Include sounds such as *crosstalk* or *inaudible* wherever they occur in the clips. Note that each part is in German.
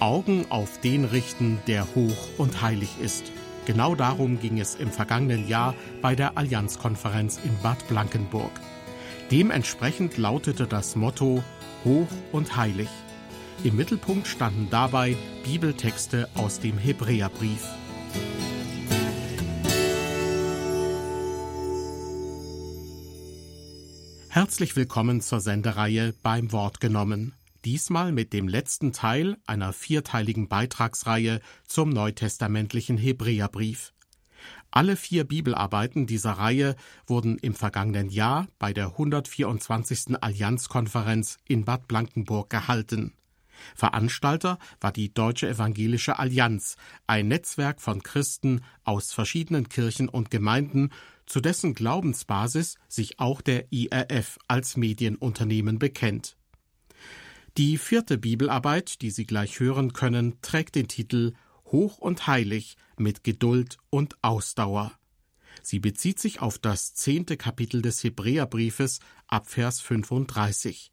Augen auf den richten, der hoch und heilig ist. Genau darum ging es im vergangenen Jahr bei der Allianzkonferenz in Bad Blankenburg. Dementsprechend lautete das Motto Hoch und heilig. Im Mittelpunkt standen dabei Bibeltexte aus dem Hebräerbrief. Herzlich willkommen zur Sendereihe beim Wort genommen. Diesmal mit dem letzten Teil einer vierteiligen Beitragsreihe zum neutestamentlichen Hebräerbrief. Alle vier Bibelarbeiten dieser Reihe wurden im vergangenen Jahr bei der 124. Allianzkonferenz in Bad Blankenburg gehalten. Veranstalter war die Deutsche Evangelische Allianz, ein Netzwerk von Christen aus verschiedenen Kirchen und Gemeinden, zu dessen Glaubensbasis sich auch der IRF als Medienunternehmen bekennt. Die vierte Bibelarbeit, die Sie gleich hören können, trägt den Titel Hoch und heilig mit Geduld und Ausdauer. Sie bezieht sich auf das zehnte Kapitel des Hebräerbriefes ab Vers 35.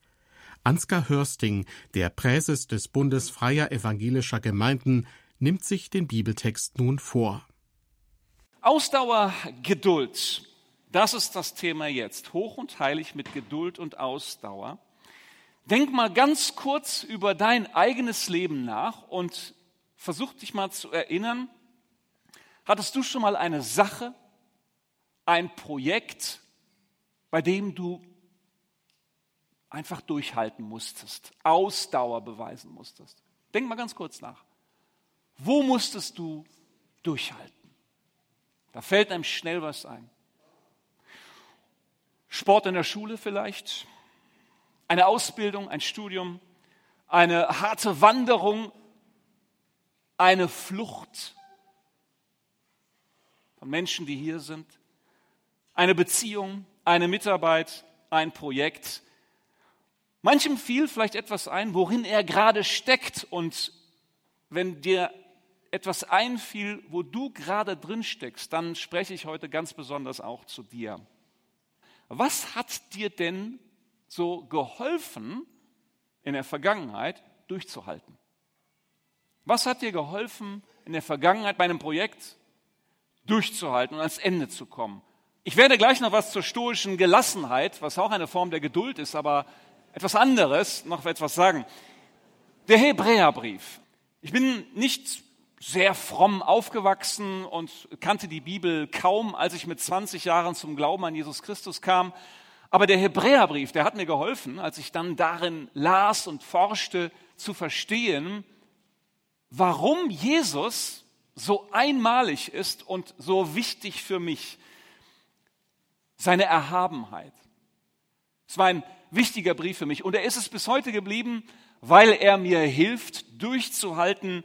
Ansgar Hörsting, der Präses des Bundes freier evangelischer Gemeinden, nimmt sich den Bibeltext nun vor. Ausdauer, Geduld. Das ist das Thema jetzt. Hoch und heilig mit Geduld und Ausdauer. Denk mal ganz kurz über dein eigenes Leben nach und versuch dich mal zu erinnern. Hattest du schon mal eine Sache, ein Projekt, bei dem du einfach durchhalten musstest, Ausdauer beweisen musstest? Denk mal ganz kurz nach. Wo musstest du durchhalten? Da fällt einem schnell was ein. Sport in der Schule vielleicht, eine Ausbildung, ein Studium, eine harte Wanderung, eine Flucht von Menschen, die hier sind, eine Beziehung, eine Mitarbeit, ein Projekt. Manchem fiel vielleicht etwas ein, worin er gerade steckt und wenn dir etwas einfiel, wo du gerade drin steckst, dann spreche ich heute ganz besonders auch zu dir. Was hat dir denn so geholfen, in der Vergangenheit durchzuhalten? Was hat dir geholfen, in der Vergangenheit bei einem Projekt durchzuhalten und ans Ende zu kommen? Ich werde gleich noch was zur stoischen Gelassenheit, was auch eine Form der Geduld ist, aber etwas anderes, noch etwas sagen. Der Hebräerbrief. Ich bin nicht sehr fromm aufgewachsen und kannte die Bibel kaum, als ich mit 20 Jahren zum Glauben an Jesus Christus kam. Aber der Hebräerbrief, der hat mir geholfen, als ich dann darin las und forschte, zu verstehen, warum Jesus so einmalig ist und so wichtig für mich. Seine Erhabenheit. Es war ein wichtiger Brief für mich und er ist es bis heute geblieben, weil er mir hilft, durchzuhalten,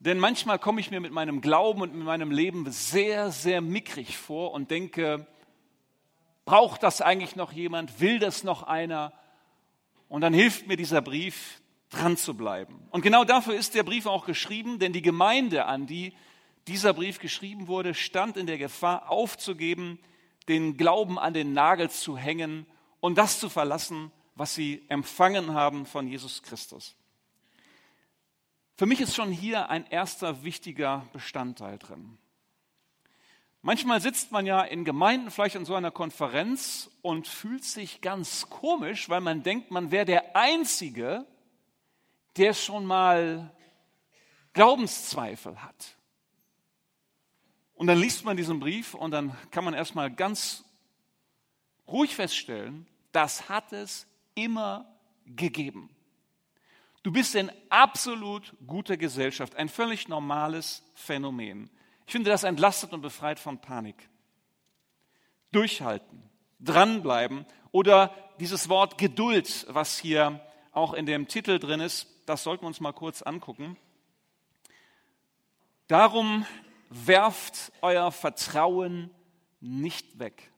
denn manchmal komme ich mir mit meinem Glauben und mit meinem Leben sehr, sehr mickrig vor und denke, braucht das eigentlich noch jemand? Will das noch einer? Und dann hilft mir dieser Brief, dran zu bleiben. Und genau dafür ist der Brief auch geschrieben, denn die Gemeinde, an die dieser Brief geschrieben wurde, stand in der Gefahr, aufzugeben, den Glauben an den Nagel zu hängen und das zu verlassen, was sie empfangen haben von Jesus Christus. Für mich ist schon hier ein erster wichtiger Bestandteil drin. Manchmal sitzt man ja in Gemeinden, vielleicht in so einer Konferenz und fühlt sich ganz komisch, weil man denkt, man wäre der Einzige, der schon mal Glaubenszweifel hat. Und dann liest man diesen Brief und dann kann man erstmal ganz ruhig feststellen, das hat es immer gegeben. Du bist in absolut guter Gesellschaft, ein völlig normales Phänomen. Ich finde, das entlastet und befreit von Panik. Durchhalten, dranbleiben oder dieses Wort Geduld, was hier auch in dem Titel drin ist, das sollten wir uns mal kurz angucken. Darum werft euer Vertrauen nicht weg,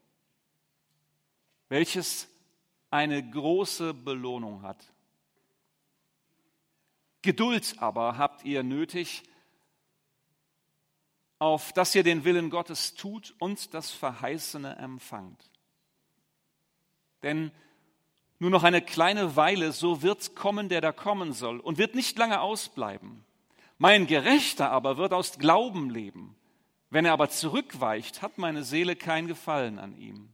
welches eine große Belohnung hat. Geduld aber habt ihr nötig, auf dass ihr den Willen Gottes tut und das Verheißene empfangt. Denn nur noch eine kleine Weile, so wird kommen, der da kommen soll, und wird nicht lange ausbleiben. Mein Gerechter aber wird aus Glauben leben. Wenn er aber zurückweicht, hat meine Seele kein Gefallen an ihm.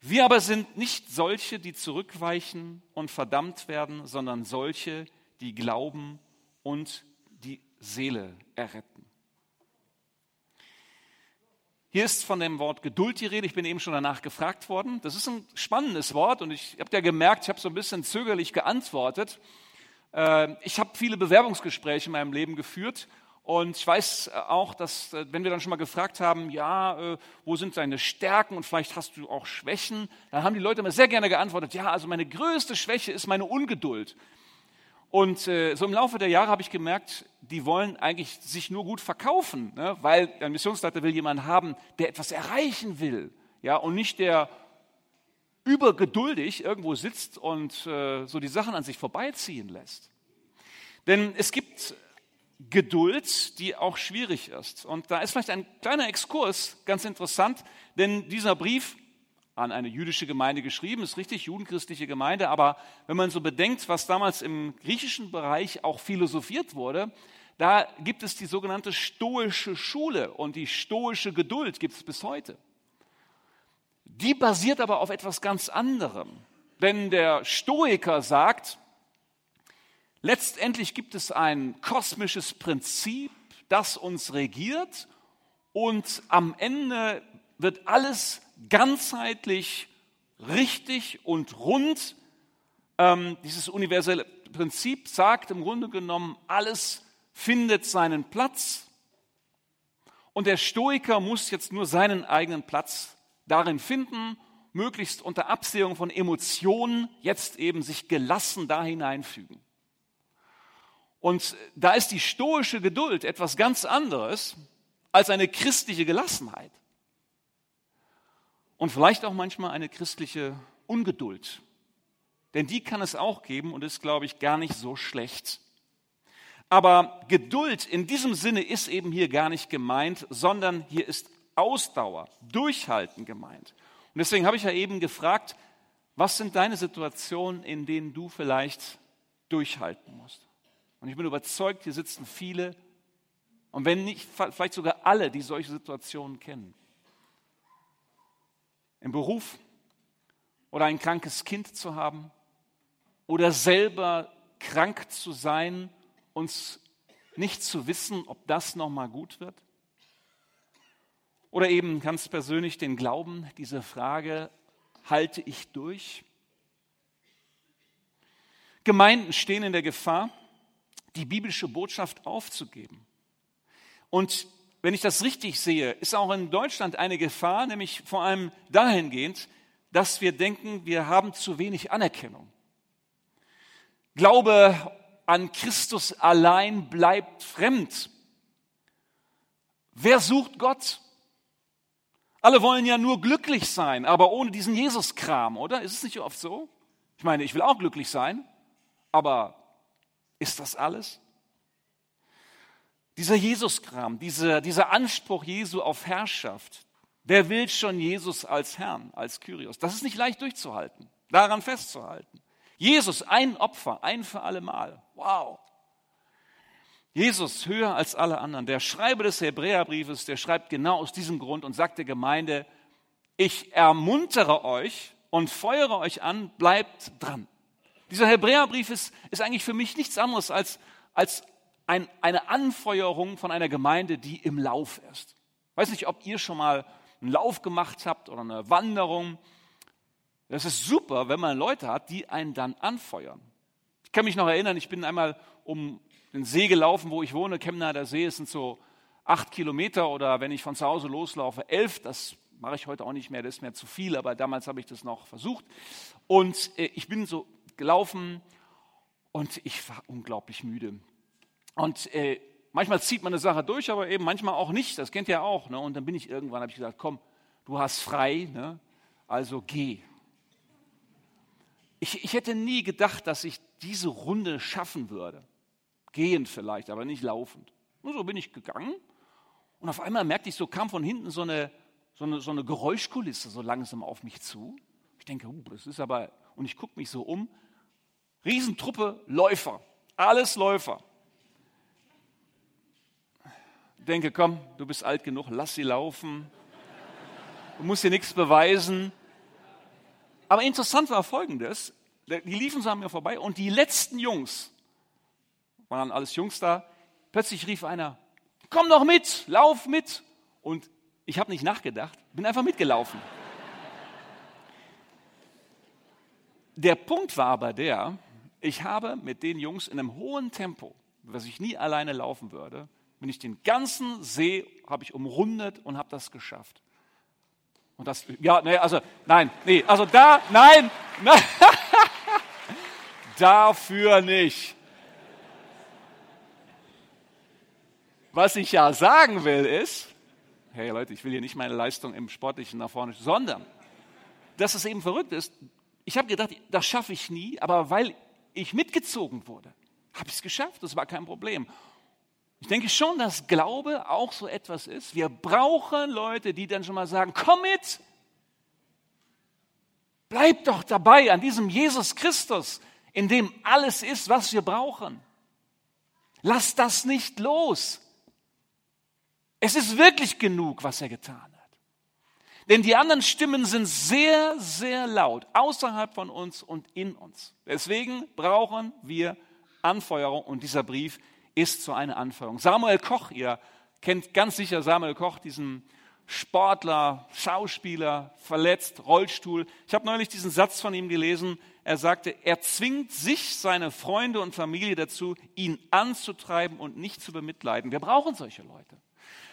Wir aber sind nicht solche, die zurückweichen und verdammt werden, sondern solche, die glauben und die Seele erretten. Hier ist von dem Wort Geduld die Rede. Ich bin eben schon danach gefragt worden. Das ist ein spannendes Wort und ich habe ja gemerkt, ich habe so ein bisschen zögerlich geantwortet. Äh, ich habe viele Bewerbungsgespräche in meinem Leben geführt und ich weiß auch, dass äh, wenn wir dann schon mal gefragt haben, ja, äh, wo sind deine Stärken und vielleicht hast du auch Schwächen, dann haben die Leute immer sehr gerne geantwortet, ja, also meine größte Schwäche ist meine Ungeduld. Und äh, so im Laufe der Jahre habe ich gemerkt, die wollen eigentlich sich nur gut verkaufen, ne? weil ein Missionsleiter will jemanden haben, der etwas erreichen will, ja, und nicht der übergeduldig irgendwo sitzt und äh, so die Sachen an sich vorbeiziehen lässt. Denn es gibt Geduld, die auch schwierig ist. Und da ist vielleicht ein kleiner Exkurs ganz interessant, denn dieser Brief an eine jüdische Gemeinde geschrieben, ist richtig, judenchristliche Gemeinde, aber wenn man so bedenkt, was damals im griechischen Bereich auch philosophiert wurde, da gibt es die sogenannte stoische Schule und die stoische Geduld gibt es bis heute. Die basiert aber auf etwas ganz anderem. Denn der Stoiker sagt, letztendlich gibt es ein kosmisches Prinzip, das uns regiert und am Ende wird alles ganzheitlich richtig und rund. Ähm, dieses universelle Prinzip sagt im Grunde genommen, alles findet seinen Platz. Und der Stoiker muss jetzt nur seinen eigenen Platz darin finden, möglichst unter Absehung von Emotionen jetzt eben sich gelassen da hineinfügen. Und da ist die stoische Geduld etwas ganz anderes als eine christliche Gelassenheit und vielleicht auch manchmal eine christliche Ungeduld. Denn die kann es auch geben und ist, glaube ich, gar nicht so schlecht. Aber Geduld in diesem Sinne ist eben hier gar nicht gemeint, sondern hier ist Ausdauer, Durchhalten gemeint. Und deswegen habe ich ja eben gefragt, was sind deine Situationen, in denen du vielleicht durchhalten musst? Und ich bin überzeugt, hier sitzen viele und wenn nicht, vielleicht sogar alle, die solche Situationen kennen im Beruf oder ein krankes Kind zu haben oder selber krank zu sein und nicht zu wissen, ob das nochmal gut wird? Oder eben ganz persönlich den Glauben, diese Frage, halte ich durch? Gemeinden stehen in der Gefahr, die biblische Botschaft aufzugeben. Und wenn ich das richtig sehe, ist auch in Deutschland eine Gefahr, nämlich vor allem dahingehend, dass wir denken, wir haben zu wenig Anerkennung. Glaube an Christus allein bleibt fremd. Wer sucht Gott? Alle wollen ja nur glücklich sein, aber ohne diesen Jesus-Kram, oder? Ist es nicht oft so? Ich meine, ich will auch glücklich sein, aber ist das alles? Dieser Jesus-Kram, dieser, dieser Anspruch Jesu auf Herrschaft, wer will schon Jesus als Herrn, als Kyrios? Das ist nicht leicht durchzuhalten, daran festzuhalten. Jesus, ein Opfer, ein für alle Mal. Wow. Jesus höher als alle anderen. Der Schreiber des Hebräerbriefes, der schreibt genau aus diesem Grund und sagt der Gemeinde, ich ermuntere euch und feuere euch an, bleibt dran. Dieser Hebräerbrief ist, ist eigentlich für mich nichts anderes als, als ein, eine Anfeuerung von einer Gemeinde, die im Lauf ist. Ich weiß nicht, ob ihr schon mal einen Lauf gemacht habt oder eine Wanderung. Das ist super, wenn man Leute hat, die einen dann anfeuern. Ich kann mich noch erinnern, ich bin einmal um den See gelaufen, wo ich wohne. Chemnader der See, es sind so acht Kilometer oder wenn ich von zu Hause loslaufe, elf. Das mache ich heute auch nicht mehr, das ist mir zu viel, aber damals habe ich das noch versucht. Und äh, ich bin so gelaufen und ich war unglaublich müde. Und äh, manchmal zieht man eine Sache durch, aber eben manchmal auch nicht. Das kennt ihr auch. Ne? Und dann bin ich irgendwann, habe ich gesagt, komm, du hast frei, ne? also geh. Ich, ich hätte nie gedacht, dass ich diese Runde schaffen würde. Gehend vielleicht, aber nicht laufend. Und so bin ich gegangen. Und auf einmal merkte ich, so kam von hinten so eine, so eine, so eine Geräuschkulisse so langsam auf mich zu. Ich denke, uh, das ist aber, und ich gucke mich so um, Riesentruppe Läufer, alles Läufer. Denke, komm, du bist alt genug, lass sie laufen. Du musst dir nichts beweisen. Aber interessant war Folgendes, die liefen so an mir vorbei und die letzten Jungs, waren alles Jungs da, plötzlich rief einer, komm doch mit, lauf mit. Und ich habe nicht nachgedacht, bin einfach mitgelaufen. Der Punkt war aber der, ich habe mit den Jungs in einem hohen Tempo, was ich nie alleine laufen würde, bin ich den ganzen See habe ich umrundet und habe das geschafft. Und das, ja, nee, also, nein, nee, also da, nein, nein *laughs* dafür nicht. Was ich ja sagen will ist, hey Leute, ich will hier nicht meine Leistung im Sportlichen nach vorne, sondern, dass es eben verrückt ist. Ich habe gedacht, das schaffe ich nie, aber weil ich mitgezogen wurde, habe ich es geschafft. Das war kein Problem. Ich denke schon, dass Glaube auch so etwas ist. Wir brauchen Leute, die dann schon mal sagen, komm mit. Bleib doch dabei an diesem Jesus Christus, in dem alles ist, was wir brauchen. Lass das nicht los. Es ist wirklich genug, was er getan hat. Denn die anderen Stimmen sind sehr, sehr laut, außerhalb von uns und in uns. Deswegen brauchen wir Anfeuerung und dieser Brief ist so eine Anfeuerung. Samuel Koch, ihr kennt ganz sicher Samuel Koch, diesen Sportler, Schauspieler, verletzt, Rollstuhl. Ich habe neulich diesen Satz von ihm gelesen. Er sagte, er zwingt sich, seine Freunde und Familie dazu, ihn anzutreiben und nicht zu bemitleiden. Wir brauchen solche Leute.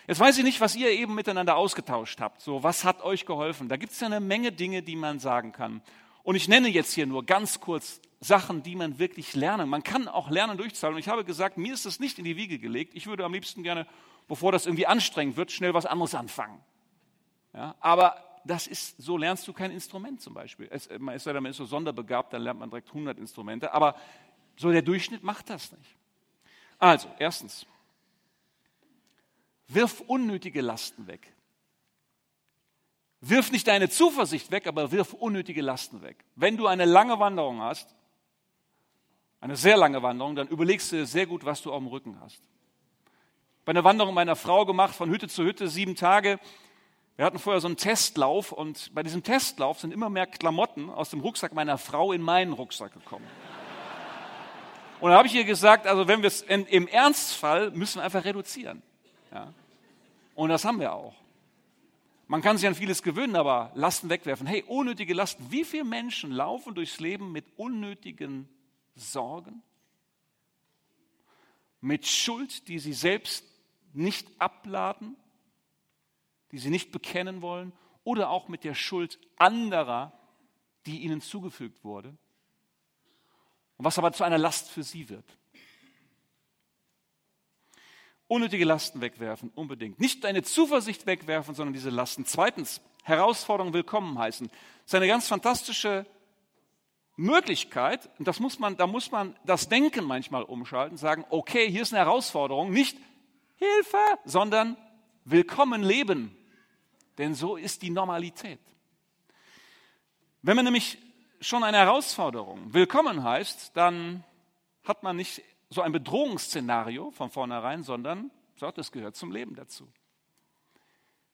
Jetzt weiß ich nicht, was ihr eben miteinander ausgetauscht habt. So, was hat euch geholfen? Da gibt es ja eine Menge Dinge, die man sagen kann. Und ich nenne jetzt hier nur ganz kurz Sachen, die man wirklich lernen. Man kann auch lernen durchzahlen. Und ich habe gesagt, mir ist das nicht in die Wiege gelegt. Ich würde am liebsten gerne, bevor das irgendwie anstrengend wird, schnell was anderes anfangen. Ja, aber das ist, so lernst du kein Instrument zum Beispiel. Es, man ist ja damit so sonderbegabt, dann lernt man direkt 100 Instrumente. Aber so der Durchschnitt macht das nicht. Also, erstens, Wirf unnötige Lasten weg. Wirf nicht deine Zuversicht weg, aber wirf unnötige Lasten weg. Wenn du eine lange Wanderung hast, eine sehr lange Wanderung, dann überlegst du dir sehr gut, was du auf dem Rücken hast. Bei einer Wanderung meiner Frau gemacht, von Hütte zu Hütte, sieben Tage. Wir hatten vorher so einen Testlauf und bei diesem Testlauf sind immer mehr Klamotten aus dem Rucksack meiner Frau in meinen Rucksack gekommen. Und da habe ich ihr gesagt, also wenn wir es im Ernstfall müssen wir einfach reduzieren. Ja. Und das haben wir auch. Man kann sich an vieles gewöhnen, aber Lasten wegwerfen. Hey, unnötige Lasten. Wie viele Menschen laufen durchs Leben mit unnötigen Sorgen? Mit Schuld, die sie selbst nicht abladen, die sie nicht bekennen wollen, oder auch mit der Schuld anderer, die ihnen zugefügt wurde, und was aber zu einer Last für sie wird. Unnötige Lasten wegwerfen, unbedingt. Nicht deine Zuversicht wegwerfen, sondern diese Lasten. Zweitens, Herausforderungen willkommen heißen. Das ist eine ganz fantastische Möglichkeit. Das muss man, da muss man das Denken manchmal umschalten, sagen, okay, hier ist eine Herausforderung, nicht Hilfe, sondern willkommen leben. Denn so ist die Normalität. Wenn man nämlich schon eine Herausforderung willkommen heißt, dann hat man nicht so ein Bedrohungsszenario von vornherein, sondern sagt, es gehört zum Leben dazu.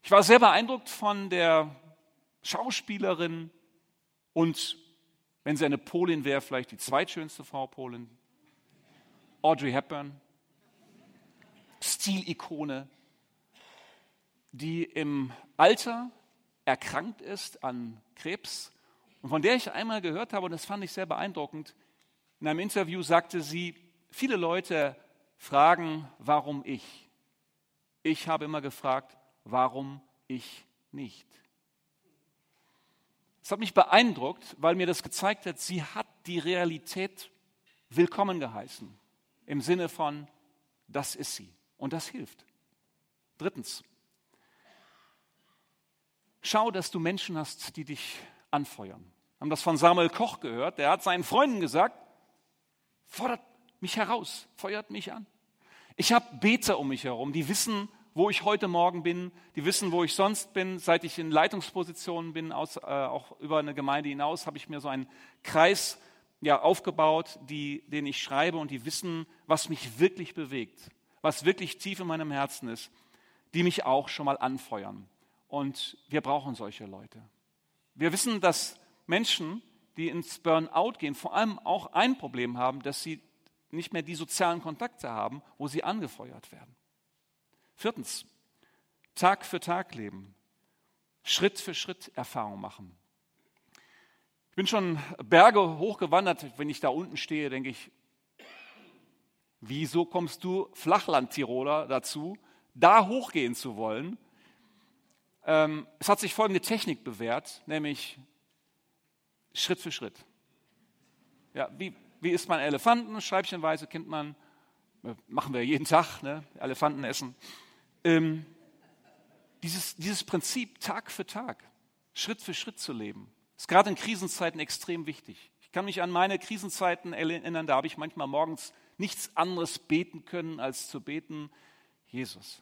Ich war sehr beeindruckt von der Schauspielerin und, wenn sie eine Polin wäre, vielleicht die zweitschönste Frau Polin, Audrey Hepburn, Stilikone, die im Alter erkrankt ist an Krebs und von der ich einmal gehört habe, und das fand ich sehr beeindruckend, in einem Interview sagte sie, Viele Leute fragen, warum ich. Ich habe immer gefragt, warum ich nicht. Es hat mich beeindruckt, weil mir das gezeigt hat, sie hat die Realität willkommen geheißen. Im Sinne von, das ist sie. Und das hilft. Drittens, schau, dass du Menschen hast, die dich anfeuern. Wir haben das von Samuel Koch gehört. Der hat seinen Freunden gesagt, fordert mich heraus, feuert mich an. Ich habe Beter um mich herum, die wissen, wo ich heute Morgen bin, die wissen, wo ich sonst bin. Seit ich in Leitungspositionen bin, aus, äh, auch über eine Gemeinde hinaus, habe ich mir so einen Kreis ja, aufgebaut, die, den ich schreibe und die wissen, was mich wirklich bewegt, was wirklich tief in meinem Herzen ist. die mich auch schon mal anfeuern. Und wir brauchen solche Leute. Wir wissen, dass Menschen, die ins Burnout gehen, vor allem auch ein Problem haben, dass sie nicht mehr die sozialen Kontakte haben, wo sie angefeuert werden. Viertens, Tag für Tag leben, Schritt für Schritt Erfahrung machen. Ich bin schon Berge hochgewandert. Wenn ich da unten stehe, denke ich, wieso kommst du Flachland-Tiroler dazu, da hochgehen zu wollen? Ähm, es hat sich folgende Technik bewährt, nämlich Schritt für Schritt. Ja, wie, wie isst man Elefanten? Scheibchenweise kennt man, äh, machen wir jeden Tag, ne? Elefanten essen. Ähm, dieses, dieses Prinzip Tag für Tag, Schritt für Schritt zu leben, ist gerade in Krisenzeiten extrem wichtig. Ich kann mich an meine Krisenzeiten erinnern, da habe ich manchmal morgens nichts anderes beten können, als zu beten, Jesus,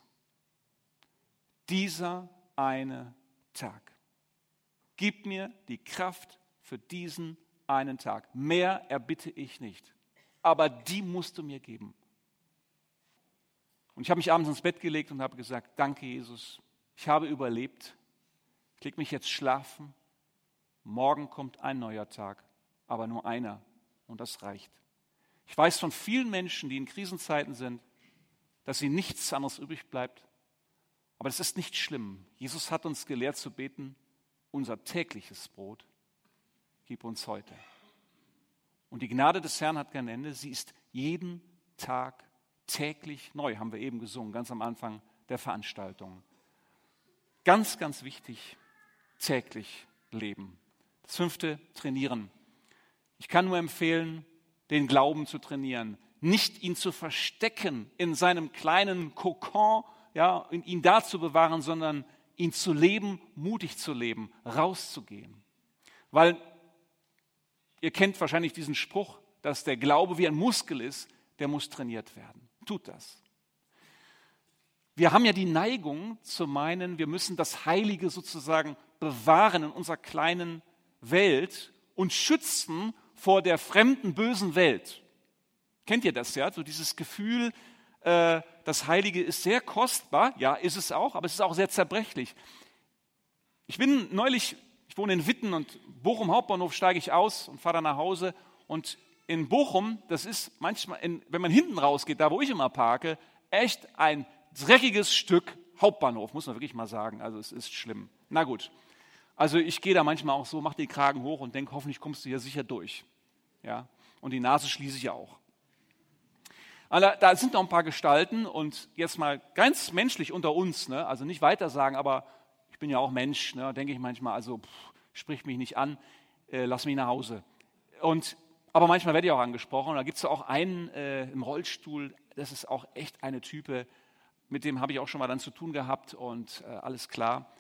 dieser eine Tag. Gib mir die Kraft für diesen einen Tag. Mehr erbitte ich nicht. Aber die musst du mir geben. Und ich habe mich abends ins Bett gelegt und habe gesagt, danke Jesus, ich habe überlebt. Ich lege mich jetzt schlafen. Morgen kommt ein neuer Tag, aber nur einer. Und das reicht. Ich weiß von vielen Menschen, die in Krisenzeiten sind, dass ihnen nichts anderes übrig bleibt. Aber das ist nicht schlimm. Jesus hat uns gelehrt zu beten, unser tägliches Brot gib uns heute. Und die Gnade des Herrn hat kein Ende. Sie ist jeden Tag täglich neu, haben wir eben gesungen, ganz am Anfang der Veranstaltung. Ganz, ganz wichtig, täglich leben. Das fünfte, trainieren. Ich kann nur empfehlen, den Glauben zu trainieren, nicht ihn zu verstecken in seinem kleinen Kokon, ja, ihn da zu bewahren, sondern ihn zu leben, mutig zu leben, rauszugehen. Weil Ihr kennt wahrscheinlich diesen Spruch, dass der Glaube wie ein Muskel ist, der muss trainiert werden. Tut das. Wir haben ja die Neigung zu meinen, wir müssen das Heilige sozusagen bewahren in unserer kleinen Welt und schützen vor der fremden, bösen Welt. Kennt ihr das ja? So dieses Gefühl, äh, das Heilige ist sehr kostbar. Ja, ist es auch, aber es ist auch sehr zerbrechlich. Ich bin neulich ich wohne in Witten und Bochum Hauptbahnhof steige ich aus und fahre dann nach Hause. Und in Bochum, das ist manchmal, in, wenn man hinten rausgeht, da wo ich immer parke, echt ein dreckiges Stück Hauptbahnhof, muss man wirklich mal sagen. Also es ist schlimm. Na gut. Also ich gehe da manchmal auch so, mache den Kragen hoch und denke, hoffentlich kommst du hier sicher durch. Ja? Und die Nase schließe ich auch. Also da sind noch ein paar Gestalten und jetzt mal ganz menschlich unter uns, ne? also nicht weiter sagen, aber bin ja auch Mensch, ne, denke ich manchmal, also pff, sprich mich nicht an, äh, lass mich nach Hause. Und, aber manchmal werde ich auch angesprochen. Da gibt es auch einen äh, im Rollstuhl, das ist auch echt eine Type, mit dem habe ich auch schon mal dann zu tun gehabt und äh, alles klar.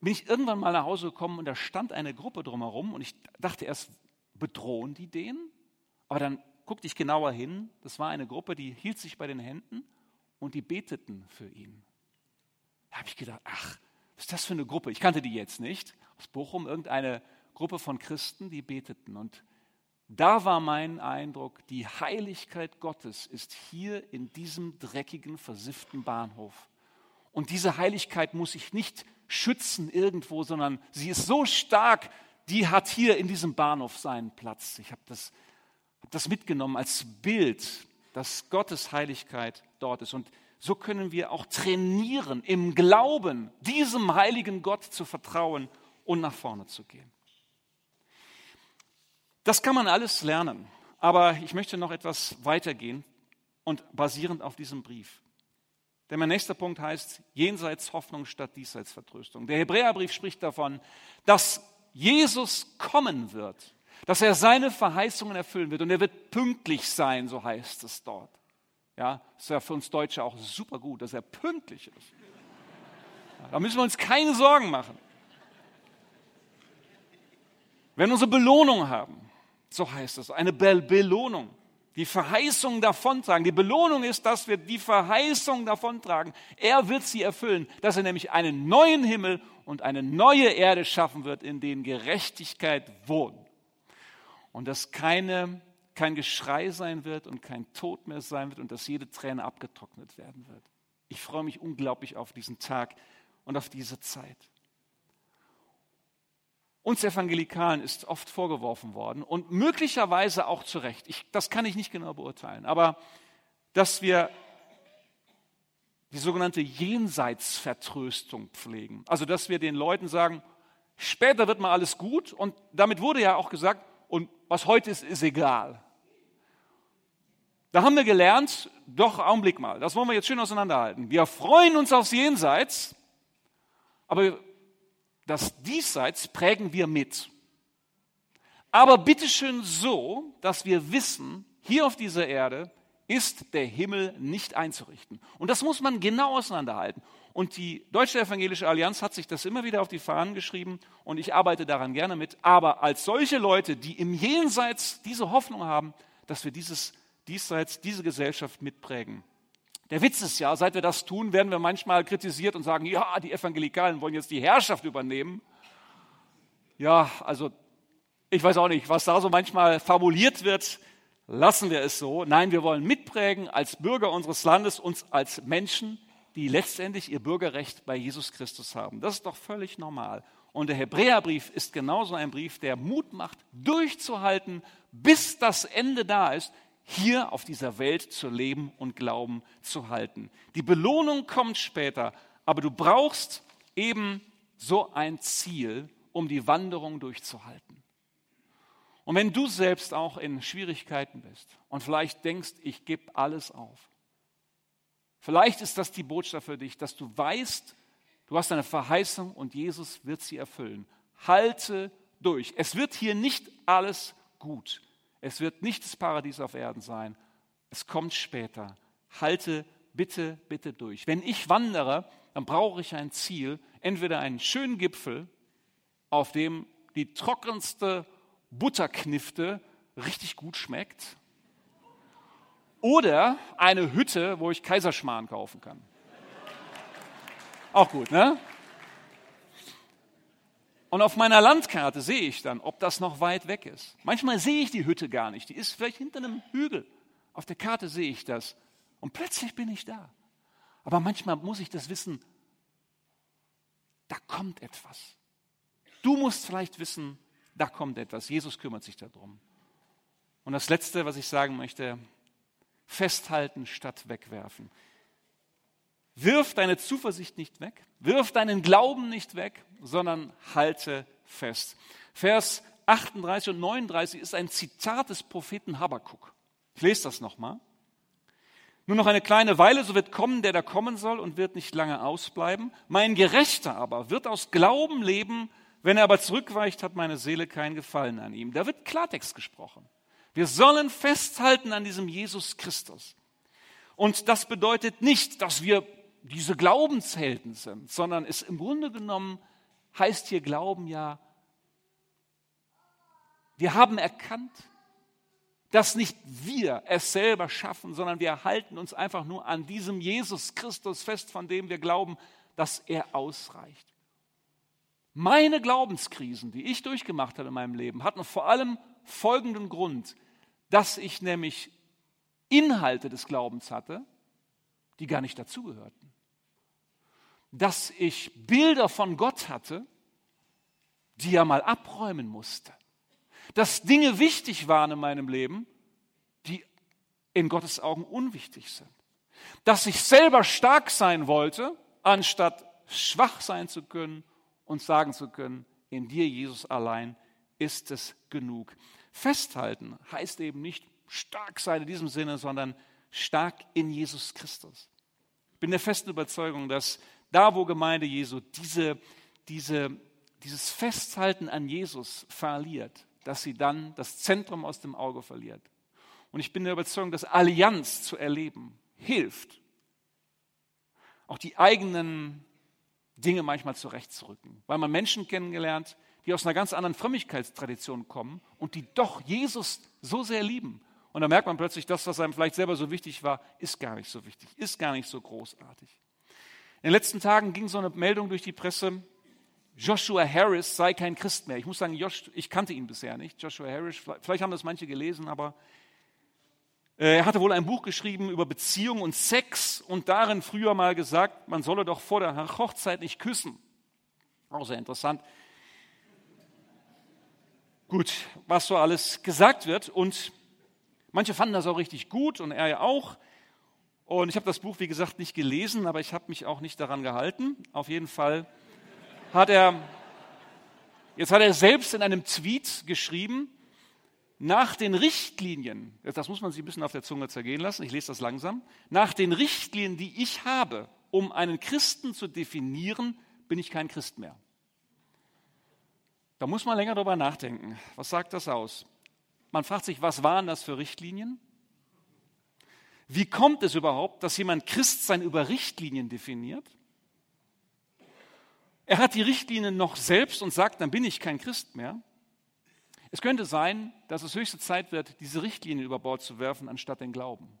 Bin ich irgendwann mal nach Hause gekommen und da stand eine Gruppe drumherum und ich dachte erst, bedrohen die den? Aber dann guckte ich genauer hin, das war eine Gruppe, die hielt sich bei den Händen und die beteten für ihn. Da habe ich gedacht, ach, was ist das für eine Gruppe? Ich kannte die jetzt nicht. Aus Bochum, irgendeine Gruppe von Christen, die beteten. Und da war mein Eindruck, die Heiligkeit Gottes ist hier in diesem dreckigen, versifften Bahnhof. Und diese Heiligkeit muss ich nicht schützen irgendwo, sondern sie ist so stark, die hat hier in diesem Bahnhof seinen Platz. Ich habe das, hab das mitgenommen als Bild, dass Gottes Heiligkeit dort ist. Und so können wir auch trainieren, im Glauben diesem heiligen Gott zu vertrauen und nach vorne zu gehen. Das kann man alles lernen, aber ich möchte noch etwas weitergehen und basierend auf diesem Brief. Denn mein nächster Punkt heißt jenseits Hoffnung statt diesseits Vertröstung. Der Hebräerbrief spricht davon, dass Jesus kommen wird, dass er seine Verheißungen erfüllen wird und er wird pünktlich sein, so heißt es dort. Ja, ist ja für uns Deutsche auch super gut, dass er pünktlich ist. Da müssen wir uns keine Sorgen machen. Wenn wir unsere Belohnung haben, so heißt es, eine Be Belohnung, die Verheißung davontragen. Die Belohnung ist, dass wir die Verheißung davontragen. Er wird sie erfüllen, dass er nämlich einen neuen Himmel und eine neue Erde schaffen wird, in denen Gerechtigkeit wohnt. Und dass keine kein Geschrei sein wird und kein Tod mehr sein wird und dass jede Träne abgetrocknet werden wird. Ich freue mich unglaublich auf diesen Tag und auf diese Zeit. Uns Evangelikalen ist oft vorgeworfen worden und möglicherweise auch zu Recht. Ich, das kann ich nicht genau beurteilen, aber dass wir die sogenannte Jenseitsvertröstung pflegen. Also, dass wir den Leuten sagen, später wird mal alles gut und damit wurde ja auch gesagt, und was heute ist, ist egal. Da haben wir gelernt, doch, Augenblick mal, das wollen wir jetzt schön auseinanderhalten. Wir freuen uns aufs Jenseits, aber das Diesseits prägen wir mit. Aber bitteschön so, dass wir wissen, hier auf dieser Erde ist der Himmel nicht einzurichten. Und das muss man genau auseinanderhalten. Und die Deutsche Evangelische Allianz hat sich das immer wieder auf die Fahnen geschrieben und ich arbeite daran gerne mit. Aber als solche Leute, die im Jenseits diese Hoffnung haben, dass wir dieses Diesseits, diese Gesellschaft mitprägen. Der Witz ist ja, seit wir das tun, werden wir manchmal kritisiert und sagen, ja, die Evangelikalen wollen jetzt die Herrschaft übernehmen. Ja, also ich weiß auch nicht, was da so manchmal fabuliert wird. Lassen wir es so. Nein, wir wollen mitprägen als Bürger unseres Landes, uns als Menschen, die letztendlich ihr Bürgerrecht bei Jesus Christus haben. Das ist doch völlig normal. Und der Hebräerbrief ist genauso ein Brief, der Mut macht, durchzuhalten, bis das Ende da ist, hier auf dieser Welt zu leben und Glauben zu halten. Die Belohnung kommt später, aber du brauchst eben so ein Ziel, um die Wanderung durchzuhalten. Und wenn du selbst auch in Schwierigkeiten bist und vielleicht denkst, ich gebe alles auf, vielleicht ist das die Botschaft für dich, dass du weißt, du hast eine Verheißung und Jesus wird sie erfüllen. Halte durch. Es wird hier nicht alles gut. Es wird nicht das Paradies auf Erden sein. Es kommt später. Halte bitte, bitte durch. Wenn ich wandere, dann brauche ich ein Ziel, entweder einen schönen Gipfel, auf dem die trockenste Butterknifte richtig gut schmeckt, oder eine Hütte, wo ich Kaiserschmarrn kaufen kann. Auch gut, ne? Und auf meiner Landkarte sehe ich dann, ob das noch weit weg ist. Manchmal sehe ich die Hütte gar nicht. Die ist vielleicht hinter einem Hügel. Auf der Karte sehe ich das. Und plötzlich bin ich da. Aber manchmal muss ich das wissen, da kommt etwas. Du musst vielleicht wissen, da kommt etwas. Jesus kümmert sich darum. Und das Letzte, was ich sagen möchte, festhalten statt wegwerfen. Wirf deine Zuversicht nicht weg, wirf deinen Glauben nicht weg, sondern halte fest. Vers 38 und 39 ist ein Zitat des Propheten Habakkuk. Ich lese das nochmal. Nur noch eine kleine Weile, so wird kommen, der da kommen soll und wird nicht lange ausbleiben. Mein Gerechter aber wird aus Glauben leben, wenn er aber zurückweicht, hat meine Seele keinen Gefallen an ihm. Da wird Klartext gesprochen. Wir sollen festhalten an diesem Jesus Christus. Und das bedeutet nicht, dass wir diese Glaubenshelden sind, sondern es im Grunde genommen heißt hier Glauben ja, wir haben erkannt, dass nicht wir es selber schaffen, sondern wir halten uns einfach nur an diesem Jesus Christus fest, von dem wir glauben, dass er ausreicht. Meine Glaubenskrisen, die ich durchgemacht habe in meinem Leben, hatten vor allem folgenden Grund, dass ich nämlich Inhalte des Glaubens hatte, die gar nicht dazugehörten dass ich Bilder von Gott hatte, die er mal abräumen musste. Dass Dinge wichtig waren in meinem Leben, die in Gottes Augen unwichtig sind. Dass ich selber stark sein wollte, anstatt schwach sein zu können und sagen zu können, in dir, Jesus allein, ist es genug. Festhalten heißt eben nicht stark sein in diesem Sinne, sondern stark in Jesus Christus. Ich bin der festen Überzeugung, dass da wo Gemeinde Jesu diese, diese, dieses Festhalten an Jesus verliert, dass sie dann das Zentrum aus dem Auge verliert. Und ich bin der Überzeugung, dass Allianz zu erleben hilft, auch die eigenen Dinge manchmal zurechtzurücken, weil man Menschen kennengelernt, die aus einer ganz anderen Frömmigkeitstradition kommen und die doch Jesus so sehr lieben. Und da merkt man plötzlich, das, was einem vielleicht selber so wichtig war, ist gar nicht so wichtig, ist gar nicht so großartig. In den letzten Tagen ging so eine Meldung durch die Presse, Joshua Harris sei kein Christ mehr. Ich muss sagen, Josh, ich kannte ihn bisher nicht, Joshua Harris. Vielleicht haben das manche gelesen, aber Äh, er hatte wohl ein Buch geschrieben über Beziehung und Sex und darin früher mal gesagt, man solle doch vor der Hochzeit nicht küssen. Auch sehr interessant. Gut, was so alles gesagt wird und manche fanden das auch richtig gut und er ja auch. Und ich habe das Buch, wie gesagt, nicht gelesen, aber ich habe mich auch nicht daran gehalten. Auf jeden Fall hat er, jetzt hat er selbst in einem Tweet geschrieben, nach den Richtlinien, das muss man sich ein bisschen auf der Zunge zergehen lassen, ich lese das langsam, nach den Richtlinien, die ich habe, um einen Christen zu definieren, bin ich kein Christ mehr. Da muss man länger darüber nachdenken. Was sagt das aus? Man fragt sich, was waren das für Richtlinien? Wie kommt es überhaupt, dass jemand Christsein über Richtlinien definiert? Er hat die Richtlinien noch selbst und sagt, dann bin ich kein Christ mehr. Es könnte sein, dass es höchste Zeit wird, diese Richtlinien über Bord zu werfen, anstatt den Glauben.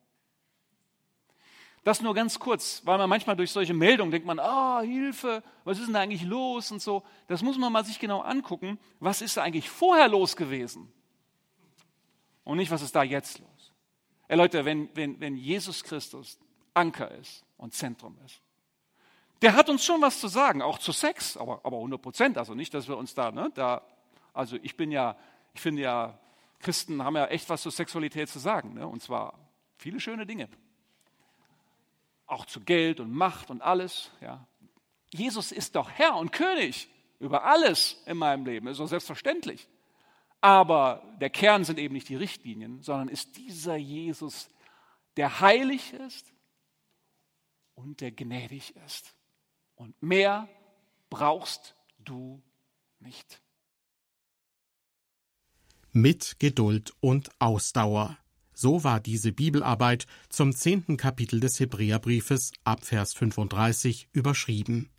Das nur ganz kurz, weil man manchmal durch solche Meldungen denkt man, ah, Hilfe, was ist denn da eigentlich los und so. Das muss man mal sich genau angucken. Was ist da eigentlich vorher los gewesen? Und nicht, was ist da jetzt los? Ey Leute, wenn, wenn, wenn Jesus Christus Anker ist und Zentrum ist, der hat uns schon was zu sagen, auch zu Sex, aber, aber 100 Prozent. Also nicht, dass wir uns da, ne, da, also ich bin ja, ich finde ja, Christen haben ja echt was zur Sexualität zu sagen, ne, und zwar viele schöne Dinge. Auch zu Geld und Macht und alles, ja. Jesus ist doch Herr und König über alles in meinem Leben, ist doch selbstverständlich. Aber der Kern sind eben nicht die Richtlinien, sondern ist dieser Jesus, der heilig ist und der gnädig ist. Und mehr brauchst du nicht. Mit Geduld und Ausdauer. So war diese Bibelarbeit zum zehnten Kapitel des Hebräerbriefes ab Vers 35 überschrieben.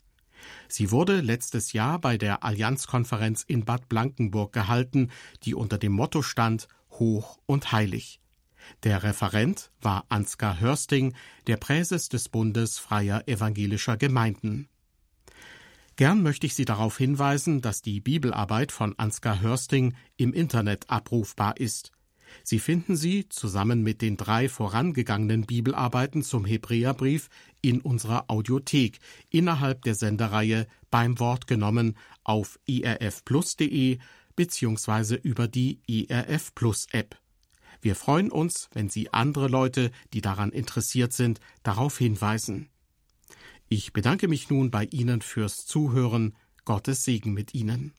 Sie wurde letztes Jahr bei der Allianzkonferenz in Bad Blankenburg gehalten, die unter dem Motto stand Hoch und Heilig. Der Referent war Ansgar Hörsting, der Präses des Bundes freier evangelischer Gemeinden. Gern möchte ich Sie darauf hinweisen, dass die Bibelarbeit von Ansgar Hörsting im Internet abrufbar ist. Sie finden sie zusammen mit den drei vorangegangenen Bibelarbeiten zum Hebräerbrief in unserer Audiothek innerhalb der Sendereihe beim Wort genommen auf irfplus.de bzw. über die IRF Plus App. Wir freuen uns, wenn Sie andere Leute, die daran interessiert sind, darauf hinweisen. Ich bedanke mich nun bei Ihnen fürs Zuhören. Gottes Segen mit Ihnen.